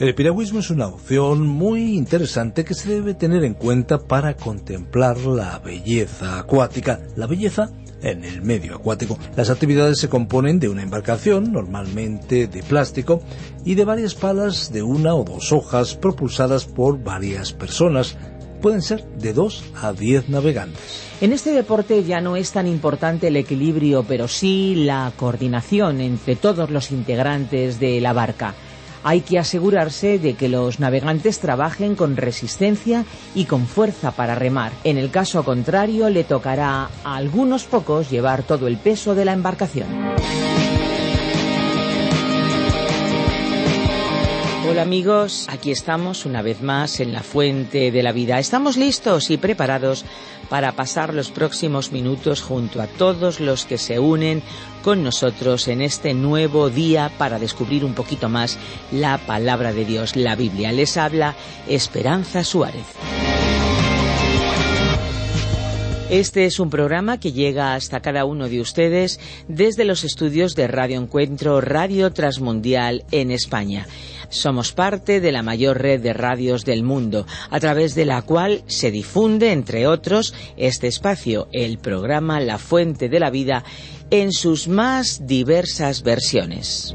El piragüismo es una opción muy interesante que se debe tener en cuenta para contemplar la belleza acuática, la belleza en el medio acuático. Las actividades se componen de una embarcación, normalmente de plástico, y de varias palas de una o dos hojas propulsadas por varias personas. Pueden ser de dos a diez navegantes. En este deporte ya no es tan importante el equilibrio, pero sí la coordinación entre todos los integrantes de la barca hay que asegurarse de que los navegantes trabajen con resistencia y con fuerza para remar. En el caso contrario, le tocará a algunos pocos llevar todo el peso de la embarcación. Hola amigos, aquí estamos una vez más en la fuente de la vida. Estamos listos y preparados para pasar los próximos minutos junto a todos los que se unen con nosotros en este nuevo día para descubrir un poquito más la palabra de Dios, la Biblia. Les habla Esperanza Suárez. Este es un programa que llega hasta cada uno de ustedes desde los estudios de Radio Encuentro Radio Transmundial en España. Somos parte de la mayor red de radios del mundo, a través de la cual se difunde, entre otros, este espacio, el programa La Fuente de la Vida, en sus más diversas versiones.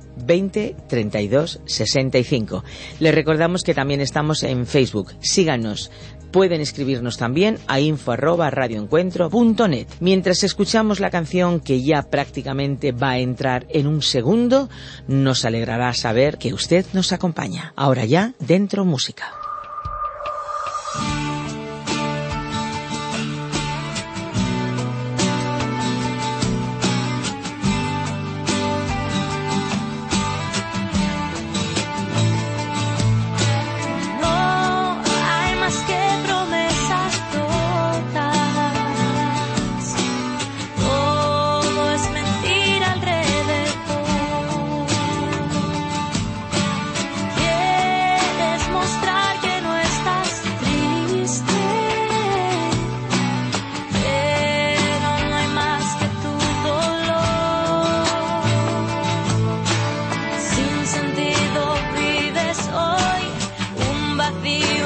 20 32 65. Les recordamos que también estamos en Facebook. Síganos. Pueden escribirnos también a info Mientras escuchamos la canción que ya prácticamente va a entrar en un segundo, nos alegrará saber que usted nos acompaña. Ahora ya, dentro música. The.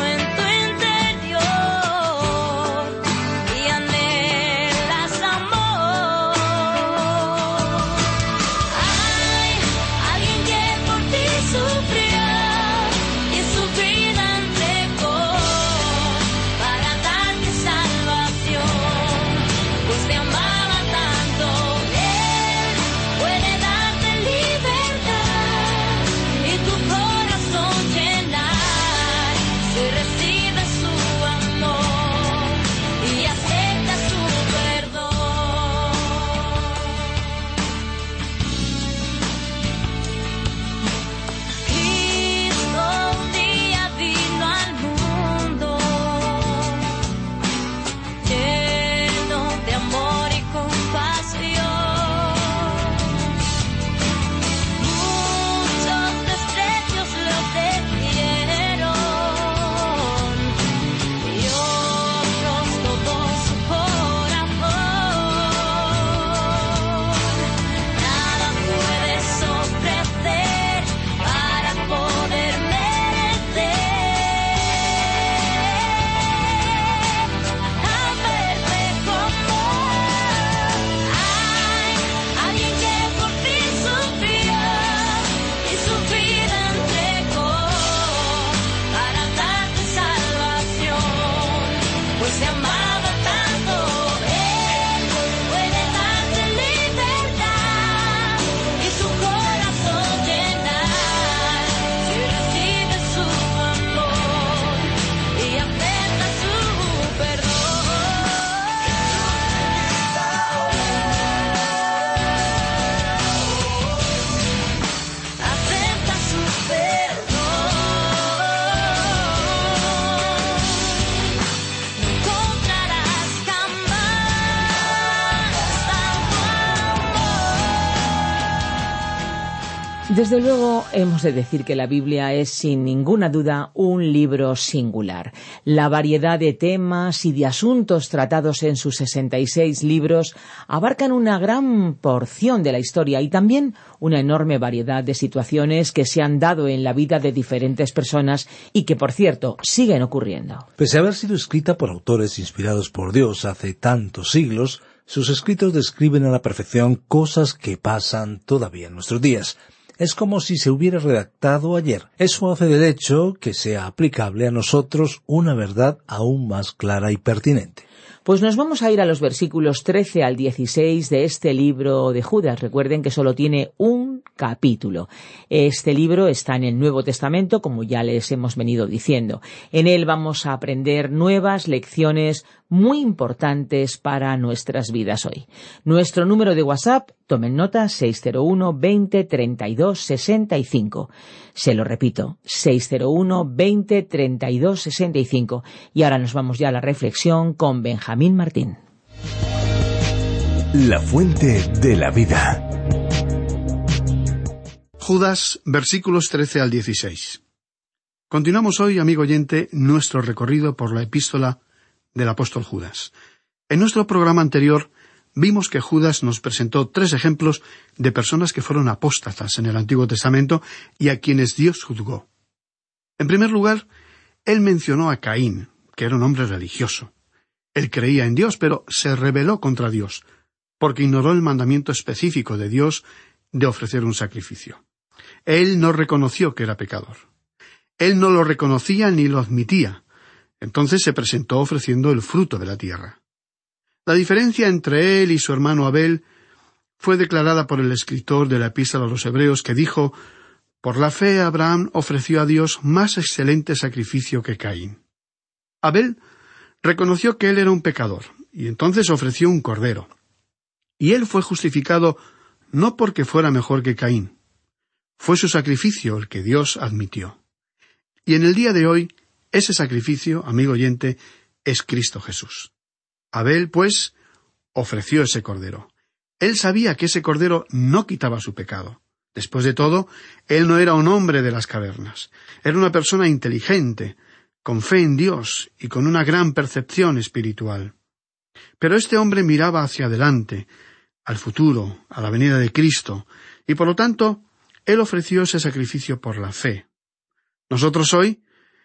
Desde luego, hemos de decir que la Biblia es sin ninguna duda un libro singular. La variedad de temas y de asuntos tratados en sus 66 libros abarcan una gran porción de la historia y también una enorme variedad de situaciones que se han dado en la vida de diferentes personas y que, por cierto, siguen ocurriendo. Pese a haber sido escrita por autores inspirados por Dios hace tantos siglos, sus escritos describen a la perfección cosas que pasan todavía en nuestros días es como si se hubiera redactado ayer. Eso hace del hecho que sea aplicable a nosotros una verdad aún más clara y pertinente. Pues nos vamos a ir a los versículos 13 al 16 de este libro de Judas. Recuerden que solo tiene un capítulo. Este libro está en el Nuevo Testamento, como ya les hemos venido diciendo. En él vamos a aprender nuevas lecciones muy importantes para nuestras vidas hoy. Nuestro número de WhatsApp, tomen nota, 601 20 32 65. Se lo repito, 601 20 32 65. Y ahora nos vamos ya a la reflexión con Benjamín Martín. La fuente de la vida. Judas, versículos 13 al 16. Continuamos hoy, amigo oyente, nuestro recorrido por la epístola del apóstol Judas. En nuestro programa anterior vimos que Judas nos presentó tres ejemplos de personas que fueron apóstatas en el Antiguo Testamento y a quienes Dios juzgó. En primer lugar, él mencionó a Caín, que era un hombre religioso. Él creía en Dios, pero se rebeló contra Dios, porque ignoró el mandamiento específico de Dios de ofrecer un sacrificio. Él no reconoció que era pecador. Él no lo reconocía ni lo admitía, entonces se presentó ofreciendo el fruto de la tierra. La diferencia entre él y su hermano Abel fue declarada por el escritor de la epístola a los Hebreos que dijo Por la fe Abraham ofreció a Dios más excelente sacrificio que Caín. Abel reconoció que él era un pecador, y entonces ofreció un cordero. Y él fue justificado no porque fuera mejor que Caín. Fue su sacrificio el que Dios admitió. Y en el día de hoy, ese sacrificio, amigo oyente, es Cristo Jesús. Abel, pues, ofreció ese cordero. Él sabía que ese cordero no quitaba su pecado. Después de todo, él no era un hombre de las cavernas. Era una persona inteligente, con fe en Dios y con una gran percepción espiritual. Pero este hombre miraba hacia adelante, al futuro, a la venida de Cristo, y por lo tanto, él ofreció ese sacrificio por la fe. Nosotros hoy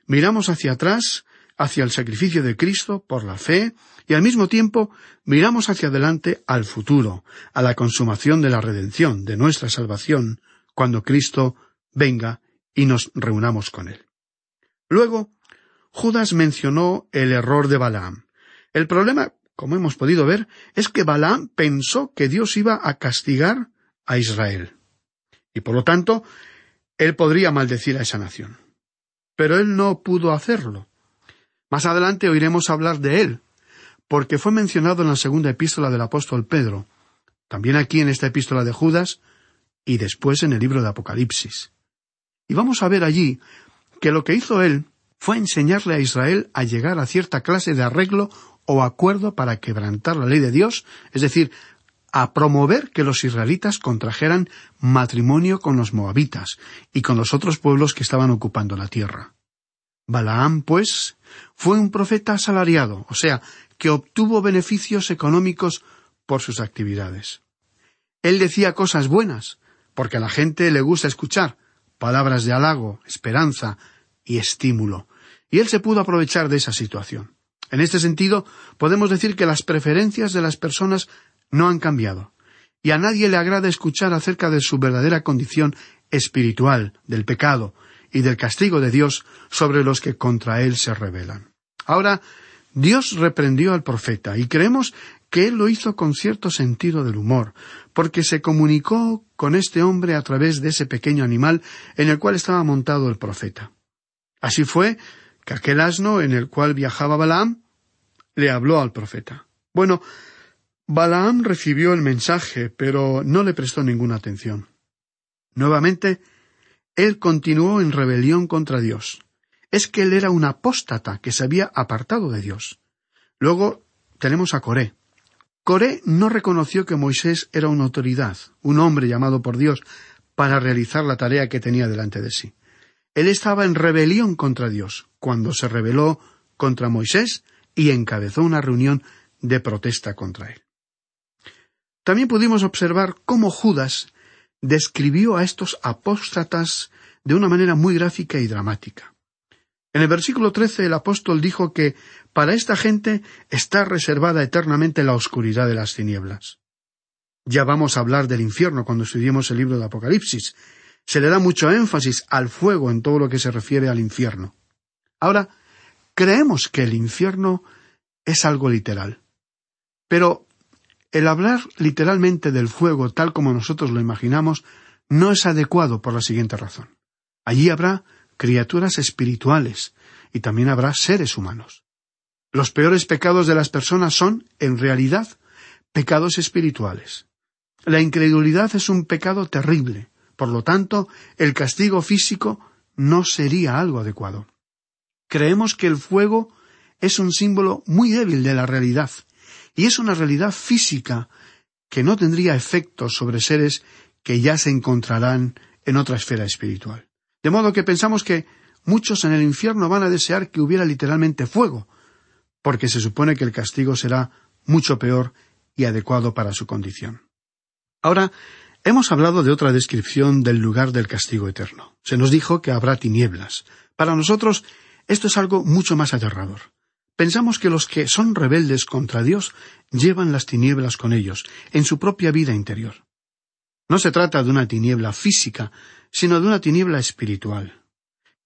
miramos hacia atrás, hacia el sacrificio de Cristo por la fe, y al mismo tiempo miramos hacia adelante al futuro, a la consumación de la redención, de nuestra salvación, cuando Cristo venga y nos reunamos con Él. Luego, Judas mencionó el error de Balaam. El problema, como hemos podido ver, es que Balaam pensó que Dios iba a castigar a Israel. Y por lo tanto, él podría maldecir a esa nación pero él no pudo hacerlo. Más adelante oiremos hablar de él, porque fue mencionado en la segunda epístola del apóstol Pedro, también aquí en esta epístola de Judas, y después en el libro de Apocalipsis. Y vamos a ver allí que lo que hizo él fue enseñarle a Israel a llegar a cierta clase de arreglo o acuerdo para quebrantar la ley de Dios, es decir, a promover que los israelitas contrajeran matrimonio con los moabitas y con los otros pueblos que estaban ocupando la tierra. Balaam, pues, fue un profeta asalariado, o sea, que obtuvo beneficios económicos por sus actividades. Él decía cosas buenas, porque a la gente le gusta escuchar palabras de halago, esperanza y estímulo, y él se pudo aprovechar de esa situación. En este sentido, podemos decir que las preferencias de las personas no han cambiado, y a nadie le agrada escuchar acerca de su verdadera condición espiritual, del pecado y del castigo de Dios sobre los que contra él se rebelan. Ahora, Dios reprendió al profeta, y creemos que él lo hizo con cierto sentido del humor, porque se comunicó con este hombre a través de ese pequeño animal en el cual estaba montado el profeta. Así fue que aquel asno en el cual viajaba Balaam le habló al profeta. Bueno, Balaam recibió el mensaje, pero no le prestó ninguna atención. Nuevamente, él continuó en rebelión contra Dios. Es que él era un apóstata que se había apartado de Dios. Luego tenemos a Coré. Coré no reconoció que Moisés era una autoridad, un hombre llamado por Dios, para realizar la tarea que tenía delante de sí. Él estaba en rebelión contra Dios cuando se rebeló contra Moisés y encabezó una reunión de protesta contra él. También pudimos observar cómo Judas describió a estos apóstatas de una manera muy gráfica y dramática. En el versículo trece el apóstol dijo que para esta gente está reservada eternamente la oscuridad de las tinieblas. Ya vamos a hablar del infierno cuando estudiemos el libro de Apocalipsis. Se le da mucho énfasis al fuego en todo lo que se refiere al infierno. Ahora, creemos que el infierno es algo literal. Pero el hablar literalmente del fuego tal como nosotros lo imaginamos no es adecuado por la siguiente razón. Allí habrá criaturas espirituales y también habrá seres humanos. Los peores pecados de las personas son, en realidad, pecados espirituales. La incredulidad es un pecado terrible, por lo tanto, el castigo físico no sería algo adecuado. Creemos que el fuego es un símbolo muy débil de la realidad, y es una realidad física que no tendría efecto sobre seres que ya se encontrarán en otra esfera espiritual. De modo que pensamos que muchos en el infierno van a desear que hubiera literalmente fuego, porque se supone que el castigo será mucho peor y adecuado para su condición. Ahora, hemos hablado de otra descripción del lugar del castigo eterno. Se nos dijo que habrá tinieblas. Para nosotros, esto es algo mucho más aterrador. Pensamos que los que son rebeldes contra Dios llevan las tinieblas con ellos, en su propia vida interior. No se trata de una tiniebla física, sino de una tiniebla espiritual.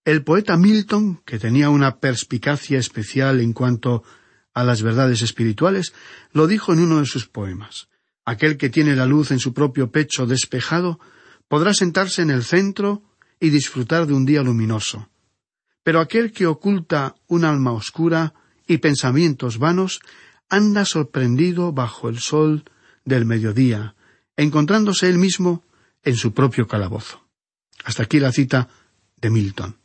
El poeta Milton, que tenía una perspicacia especial en cuanto a las verdades espirituales, lo dijo en uno de sus poemas. Aquel que tiene la luz en su propio pecho despejado podrá sentarse en el centro y disfrutar de un día luminoso. Pero aquel que oculta un alma oscura y pensamientos vanos, anda sorprendido bajo el sol del mediodía, encontrándose él mismo en su propio calabozo. Hasta aquí la cita de Milton.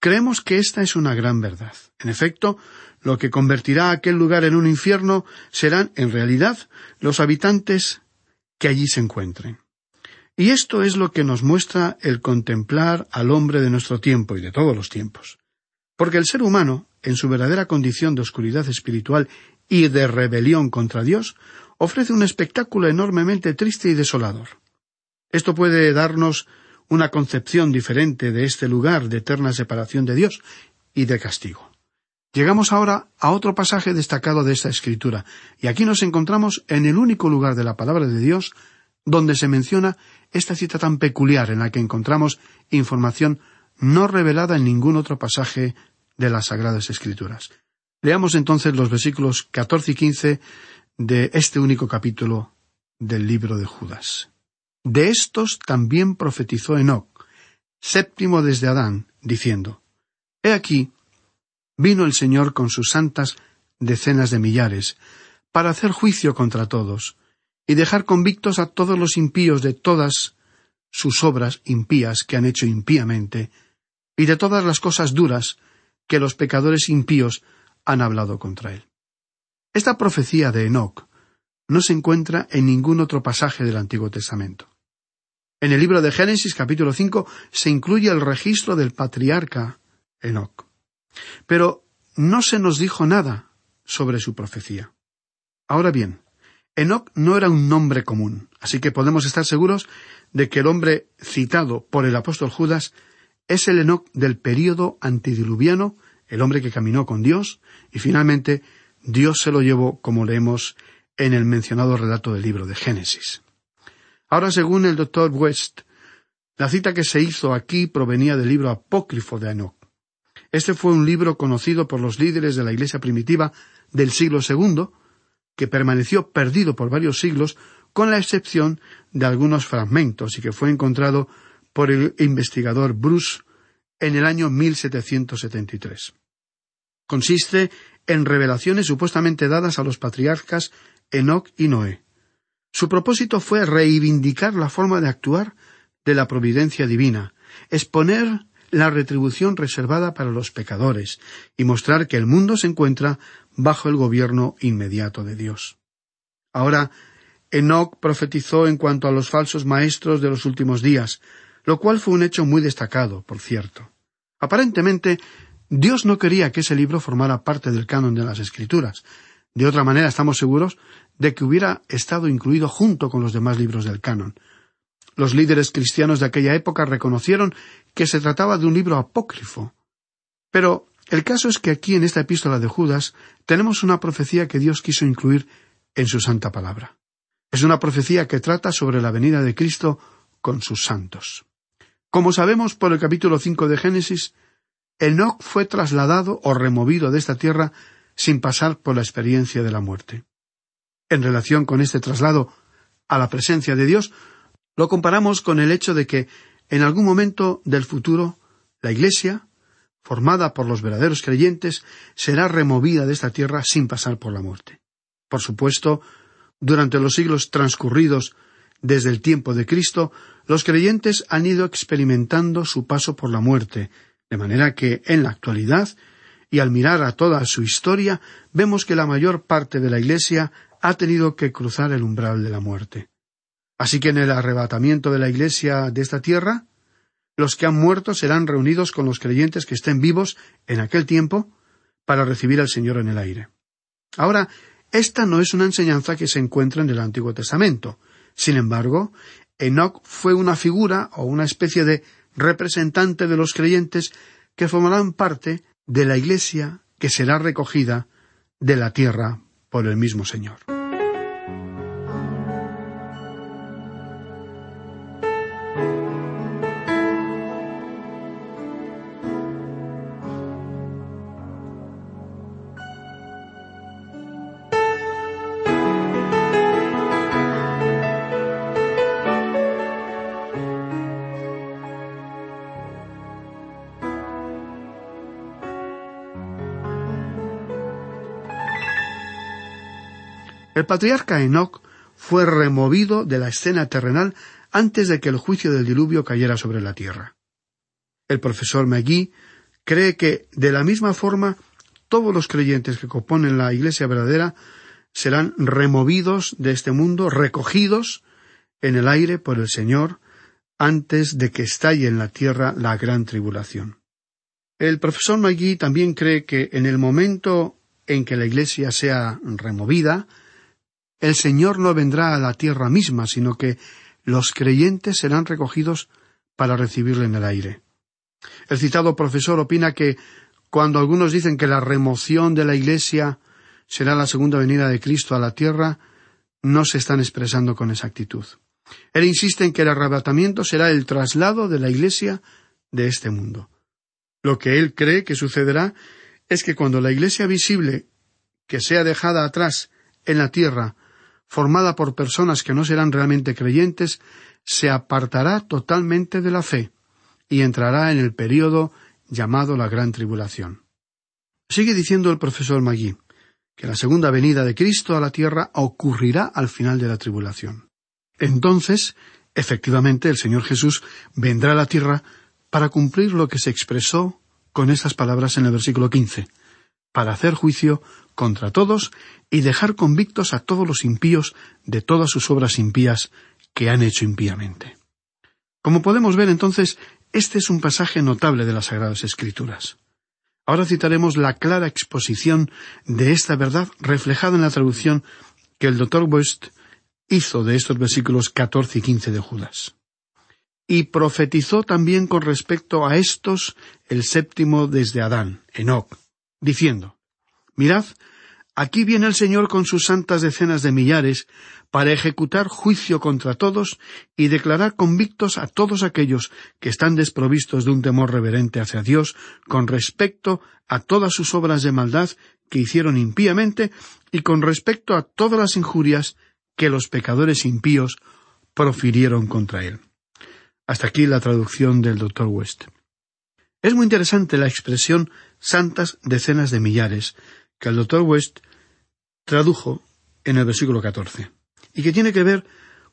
Creemos que esta es una gran verdad. En efecto, lo que convertirá aquel lugar en un infierno serán, en realidad, los habitantes que allí se encuentren. Y esto es lo que nos muestra el contemplar al hombre de nuestro tiempo y de todos los tiempos. Porque el ser humano, en su verdadera condición de oscuridad espiritual y de rebelión contra Dios, ofrece un espectáculo enormemente triste y desolador. Esto puede darnos una concepción diferente de este lugar de eterna separación de Dios y de castigo. Llegamos ahora a otro pasaje destacado de esta escritura, y aquí nos encontramos en el único lugar de la palabra de Dios donde se menciona esta cita tan peculiar en la que encontramos información no revelada en ningún otro pasaje de las Sagradas Escrituras. Leamos entonces los versículos catorce y quince de este único capítulo del libro de Judas. De estos también profetizó Enoc, séptimo desde Adán, diciendo He aquí, vino el Señor con sus santas decenas de millares, para hacer juicio contra todos, y dejar convictos a todos los impíos de todas sus obras impías que han hecho impíamente, y de todas las cosas duras que los pecadores impíos han hablado contra él. Esta profecía de Enoc no se encuentra en ningún otro pasaje del Antiguo Testamento. En el libro de Génesis capítulo 5 se incluye el registro del patriarca Enoc. Pero no se nos dijo nada sobre su profecía. Ahora bien, Enoc no era un nombre común, así que podemos estar seguros de que el hombre citado por el apóstol Judas es el Enoc del período antediluviano, el hombre que caminó con Dios, y finalmente Dios se lo llevó, como leemos en el mencionado relato del libro de Génesis. Ahora, según el doctor West, la cita que se hizo aquí provenía del libro apócrifo de Enoch. Este fue un libro conocido por los líderes de la Iglesia primitiva del siglo II, que permaneció perdido por varios siglos, con la excepción de algunos fragmentos, y que fue encontrado por el investigador Bruce en el año 1773. Consiste en revelaciones supuestamente dadas a los patriarcas Enoch y Noé. Su propósito fue reivindicar la forma de actuar de la providencia divina, exponer la retribución reservada para los pecadores y mostrar que el mundo se encuentra bajo el gobierno inmediato de Dios. Ahora, Enoch profetizó en cuanto a los falsos maestros de los últimos días, lo cual fue un hecho muy destacado, por cierto. Aparentemente, Dios no quería que ese libro formara parte del canon de las Escrituras. De otra manera, estamos seguros de que hubiera estado incluido junto con los demás libros del canon. Los líderes cristianos de aquella época reconocieron que se trataba de un libro apócrifo. Pero el caso es que aquí en esta epístola de Judas tenemos una profecía que Dios quiso incluir en su santa palabra. Es una profecía que trata sobre la venida de Cristo con sus santos. Como sabemos por el capítulo cinco de Génesis, Enoch fue trasladado o removido de esta tierra sin pasar por la experiencia de la muerte. En relación con este traslado a la presencia de Dios, lo comparamos con el hecho de que en algún momento del futuro la Iglesia, formada por los verdaderos creyentes, será removida de esta tierra sin pasar por la muerte. Por supuesto, durante los siglos transcurridos desde el tiempo de Cristo, los creyentes han ido experimentando su paso por la muerte, de manera que, en la actualidad, y al mirar a toda su historia, vemos que la mayor parte de la Iglesia ha tenido que cruzar el umbral de la muerte. Así que en el arrebatamiento de la Iglesia de esta tierra, los que han muerto serán reunidos con los creyentes que estén vivos en aquel tiempo para recibir al Señor en el aire. Ahora, esta no es una enseñanza que se encuentra en el Antiguo Testamento. Sin embargo, Enoch fue una figura o una especie de representante de los creyentes que formarán parte de la Iglesia que será recogida de la tierra por el mismo Señor. El patriarca Enoch fue removido de la escena terrenal antes de que el juicio del diluvio cayera sobre la tierra. El profesor McGee cree que, de la misma forma, todos los creyentes que componen la Iglesia verdadera serán removidos de este mundo, recogidos en el aire por el Señor, antes de que estalle en la tierra la gran tribulación. El profesor McGee también cree que en el momento en que la Iglesia sea removida, el Señor no vendrá a la tierra misma, sino que los creyentes serán recogidos para recibirle en el aire. El citado profesor opina que cuando algunos dicen que la remoción de la Iglesia será la segunda venida de Cristo a la tierra, no se están expresando con exactitud. Él insiste en que el arrebatamiento será el traslado de la Iglesia de este mundo. Lo que él cree que sucederá es que cuando la Iglesia visible que sea dejada atrás en la tierra formada por personas que no serán realmente creyentes, se apartará totalmente de la fe y entrará en el período llamado la Gran Tribulación. Sigue diciendo el profesor Magui que la segunda venida de Cristo a la tierra ocurrirá al final de la tribulación. Entonces, efectivamente, el Señor Jesús vendrá a la tierra para cumplir lo que se expresó con estas palabras en el versículo quince para hacer juicio contra todos y dejar convictos a todos los impíos de todas sus obras impías que han hecho impíamente. Como podemos ver entonces, este es un pasaje notable de las Sagradas Escrituras. Ahora citaremos la clara exposición de esta verdad reflejada en la traducción que el doctor West hizo de estos versículos catorce y quince de Judas. Y profetizó también con respecto a estos el séptimo desde Adán, Enoch, diciendo, Mirad, aquí viene el Señor con sus santas decenas de millares para ejecutar juicio contra todos y declarar convictos a todos aquellos que están desprovistos de un temor reverente hacia Dios con respecto a todas sus obras de maldad que hicieron impíamente y con respecto a todas las injurias que los pecadores impíos profirieron contra él. Hasta aquí la traducción del doctor West. Es muy interesante la expresión santas decenas de millares que el doctor West tradujo en el versículo catorce y que tiene que ver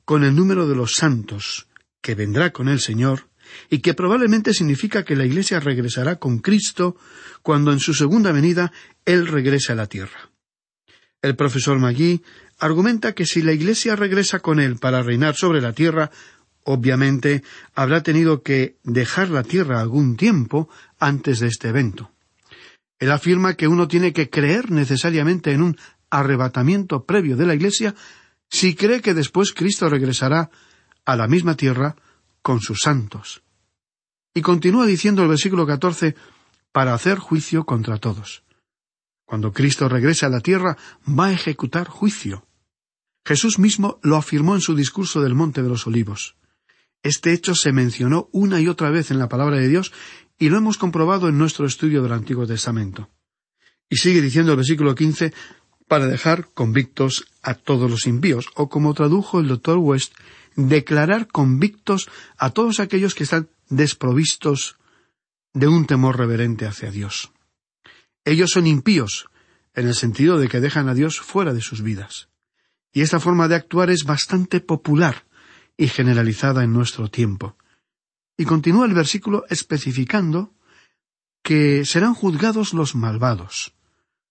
con el número de los santos que vendrá con el Señor y que probablemente significa que la Iglesia regresará con Cristo cuando en su segunda venida Él regrese a la tierra. El profesor Magui argumenta que si la Iglesia regresa con él para reinar sobre la tierra, obviamente habrá tenido que dejar la tierra algún tiempo antes de este evento. Él afirma que uno tiene que creer necesariamente en un arrebatamiento previo de la Iglesia si cree que después Cristo regresará a la misma tierra con sus santos. Y continúa diciendo el versículo catorce para hacer juicio contra todos. Cuando Cristo regrese a la tierra, va a ejecutar juicio. Jesús mismo lo afirmó en su discurso del Monte de los Olivos. Este hecho se mencionó una y otra vez en la palabra de Dios y lo hemos comprobado en nuestro estudio del Antiguo Testamento. Y sigue diciendo el versículo quince para dejar convictos a todos los impíos, o como tradujo el doctor West, declarar convictos a todos aquellos que están desprovistos de un temor reverente hacia Dios. Ellos son impíos, en el sentido de que dejan a Dios fuera de sus vidas. Y esta forma de actuar es bastante popular y generalizada en nuestro tiempo. Y continúa el versículo especificando que serán juzgados los malvados,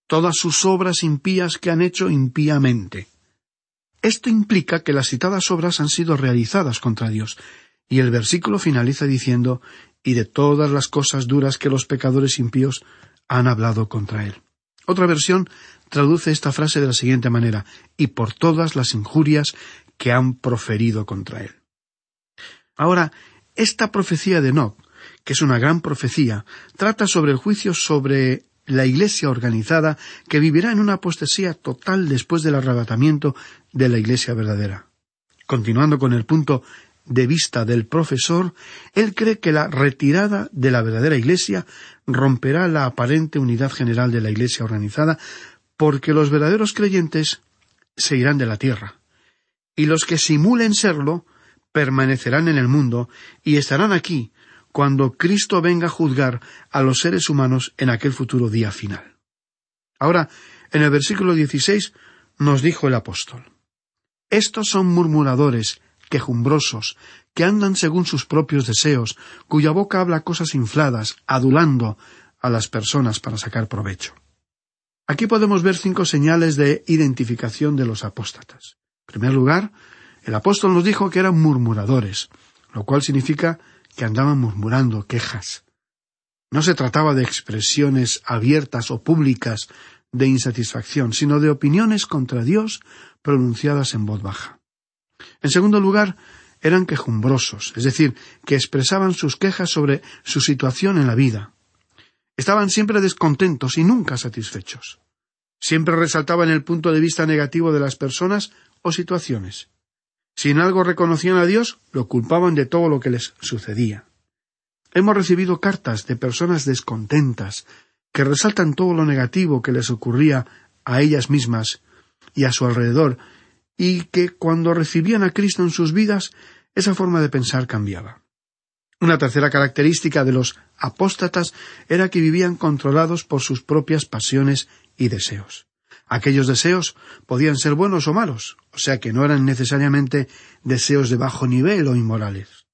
todas sus obras impías que han hecho impíamente. Esto implica que las citadas obras han sido realizadas contra Dios, y el versículo finaliza diciendo y de todas las cosas duras que los pecadores impíos han hablado contra él. Otra versión traduce esta frase de la siguiente manera y por todas las injurias que han proferido contra él. Ahora, esta profecía de Enoch, que es una gran profecía, trata sobre el juicio sobre la iglesia organizada que vivirá en una apostasía total después del arrebatamiento de la iglesia verdadera. Continuando con el punto de vista del profesor, él cree que la retirada de la verdadera Iglesia romperá la aparente unidad general de la Iglesia organizada, porque los verdaderos creyentes se irán de la tierra, y los que simulen serlo permanecerán en el mundo y estarán aquí cuando Cristo venga a juzgar a los seres humanos en aquel futuro día final. Ahora, en el versículo 16 nos dijo el apóstol, Estos son murmuradores, quejumbrosos, que andan según sus propios deseos, cuya boca habla cosas infladas, adulando a las personas para sacar provecho. Aquí podemos ver cinco señales de identificación de los apóstatas. En primer lugar, el apóstol nos dijo que eran murmuradores, lo cual significa que andaban murmurando quejas. No se trataba de expresiones abiertas o públicas de insatisfacción, sino de opiniones contra Dios pronunciadas en voz baja. En segundo lugar, eran quejumbrosos, es decir, que expresaban sus quejas sobre su situación en la vida. Estaban siempre descontentos y nunca satisfechos. Siempre resaltaban el punto de vista negativo de las personas o situaciones. Si en algo reconocían a Dios, lo culpaban de todo lo que les sucedía. Hemos recibido cartas de personas descontentas, que resaltan todo lo negativo que les ocurría a ellas mismas y a su alrededor, y que cuando recibían a Cristo en sus vidas, esa forma de pensar cambiaba. Una tercera característica de los apóstatas era que vivían controlados por sus propias pasiones y deseos. Aquellos deseos podían ser buenos o malos, o sea que no eran necesariamente deseos de bajo nivel o inmorales.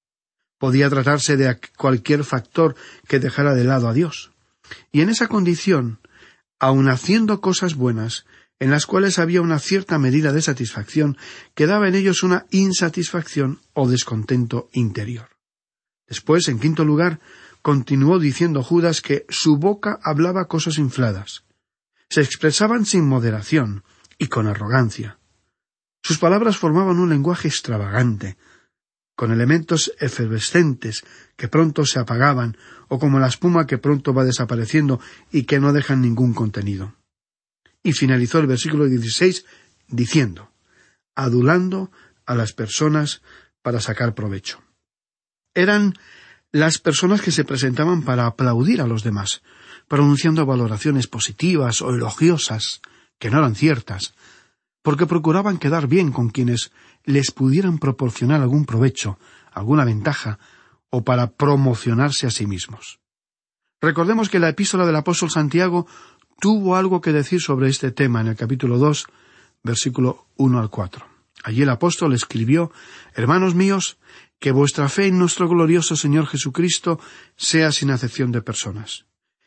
Podía tratarse de cualquier factor que dejara de lado a Dios. Y en esa condición, aun haciendo cosas buenas, en las cuales había una cierta medida de satisfacción, quedaba en ellos una insatisfacción o descontento interior. Después, en quinto lugar, continuó diciendo Judas que su boca hablaba cosas infladas. Se expresaban sin moderación y con arrogancia. Sus palabras formaban un lenguaje extravagante, con elementos efervescentes que pronto se apagaban, o como la espuma que pronto va desapareciendo y que no dejan ningún contenido y finalizó el versículo 16 diciendo, adulando a las personas para sacar provecho. Eran las personas que se presentaban para aplaudir a los demás, pronunciando valoraciones positivas o elogiosas, que no eran ciertas, porque procuraban quedar bien con quienes les pudieran proporcionar algún provecho, alguna ventaja, o para promocionarse a sí mismos. Recordemos que la epístola del apóstol Santiago tuvo algo que decir sobre este tema en el capítulo dos, versículo uno al cuatro. Allí el apóstol escribió Hermanos míos, que vuestra fe en nuestro glorioso Señor Jesucristo sea sin acepción de personas.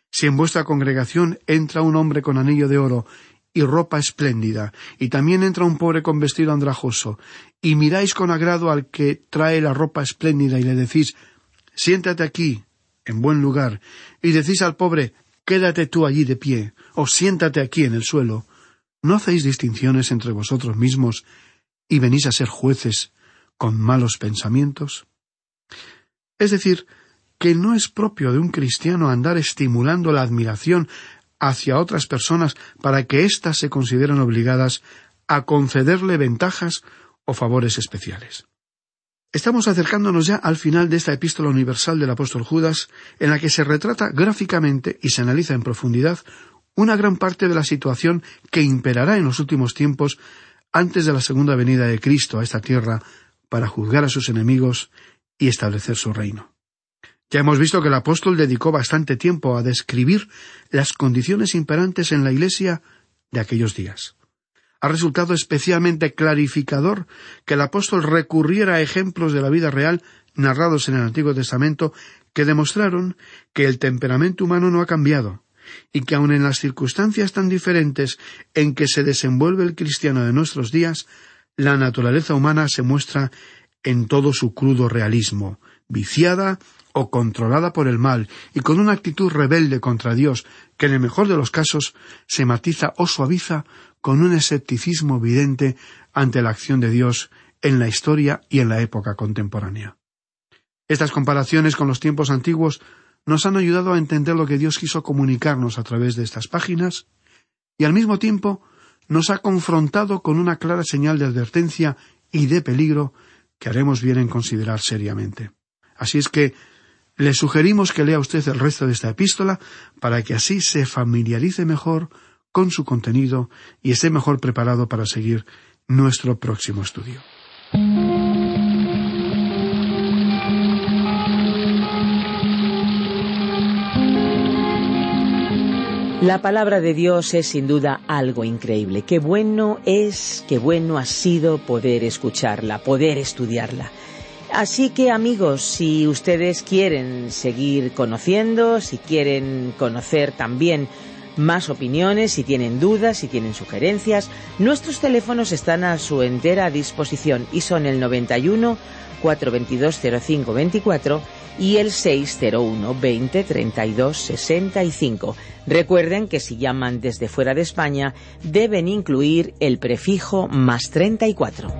Si en vuestra congregación entra un hombre con anillo de oro y ropa espléndida, y también entra un pobre con vestido andrajoso, y miráis con agrado al que trae la ropa espléndida y le decís siéntate aquí, en buen lugar, y decís al pobre quédate tú allí de pie, o siéntate aquí en el suelo, ¿no hacéis distinciones entre vosotros mismos y venís a ser jueces con malos pensamientos? Es decir, que no es propio de un cristiano andar estimulando la admiración hacia otras personas para que éstas se consideren obligadas a concederle ventajas o favores especiales. Estamos acercándonos ya al final de esta epístola universal del apóstol Judas, en la que se retrata gráficamente y se analiza en profundidad una gran parte de la situación que imperará en los últimos tiempos antes de la segunda venida de Cristo a esta tierra para juzgar a sus enemigos y establecer su reino. Ya hemos visto que el apóstol dedicó bastante tiempo a describir las condiciones imperantes en la Iglesia de aquellos días. Ha resultado especialmente clarificador que el apóstol recurriera a ejemplos de la vida real narrados en el Antiguo Testamento que demostraron que el temperamento humano no ha cambiado, y que aun en las circunstancias tan diferentes en que se desenvuelve el cristiano de nuestros días, la naturaleza humana se muestra en todo su crudo realismo, viciada o controlada por el mal y con una actitud rebelde contra Dios que en el mejor de los casos se matiza o suaviza con un escepticismo evidente ante la acción de Dios en la historia y en la época contemporánea. Estas comparaciones con los tiempos antiguos nos han ayudado a entender lo que Dios quiso comunicarnos a través de estas páginas y al mismo tiempo nos ha confrontado con una clara señal de advertencia y de peligro que haremos bien en considerar seriamente. Así es que le sugerimos que lea usted el resto de esta epístola para que así se familiarice mejor con su contenido y esté mejor preparado para seguir nuestro próximo estudio. La palabra de Dios es sin duda algo increíble. Qué bueno es, qué bueno ha sido poder escucharla, poder estudiarla. Así que amigos, si ustedes quieren seguir conociendo, si quieren conocer también más opiniones, si tienen dudas, si tienen sugerencias, nuestros teléfonos están a su entera disposición y son el 91 422 0524 y el 601 20 32 65. Recuerden que si llaman desde fuera de España deben incluir el prefijo más 34.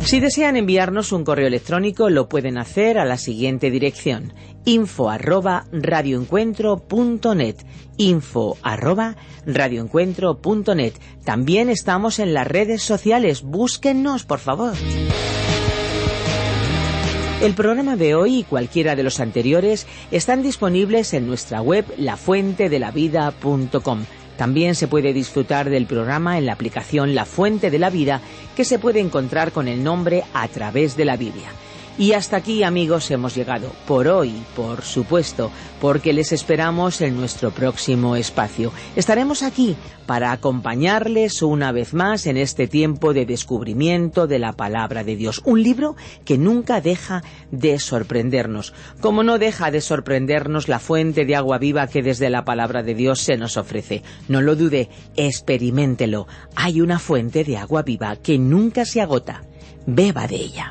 Si desean enviarnos un correo electrónico lo pueden hacer a la siguiente dirección info arroba radioencuentro.net info radioencuentro.net También estamos en las redes sociales, búsquennos por favor. El programa de hoy y cualquiera de los anteriores están disponibles en nuestra web lafuentedelavida.com. También se puede disfrutar del programa en la aplicación La Fuente de la Vida, que se puede encontrar con el nombre a través de la Biblia. Y hasta aquí, amigos, hemos llegado. Por hoy, por supuesto, porque les esperamos en nuestro próximo espacio. Estaremos aquí para acompañarles una vez más en este tiempo de descubrimiento de la palabra de Dios. Un libro que nunca deja de sorprendernos. Como no deja de sorprendernos la fuente de agua viva que desde la palabra de Dios se nos ofrece. No lo dude, experimentelo. Hay una fuente de agua viva que nunca se agota. Beba de ella.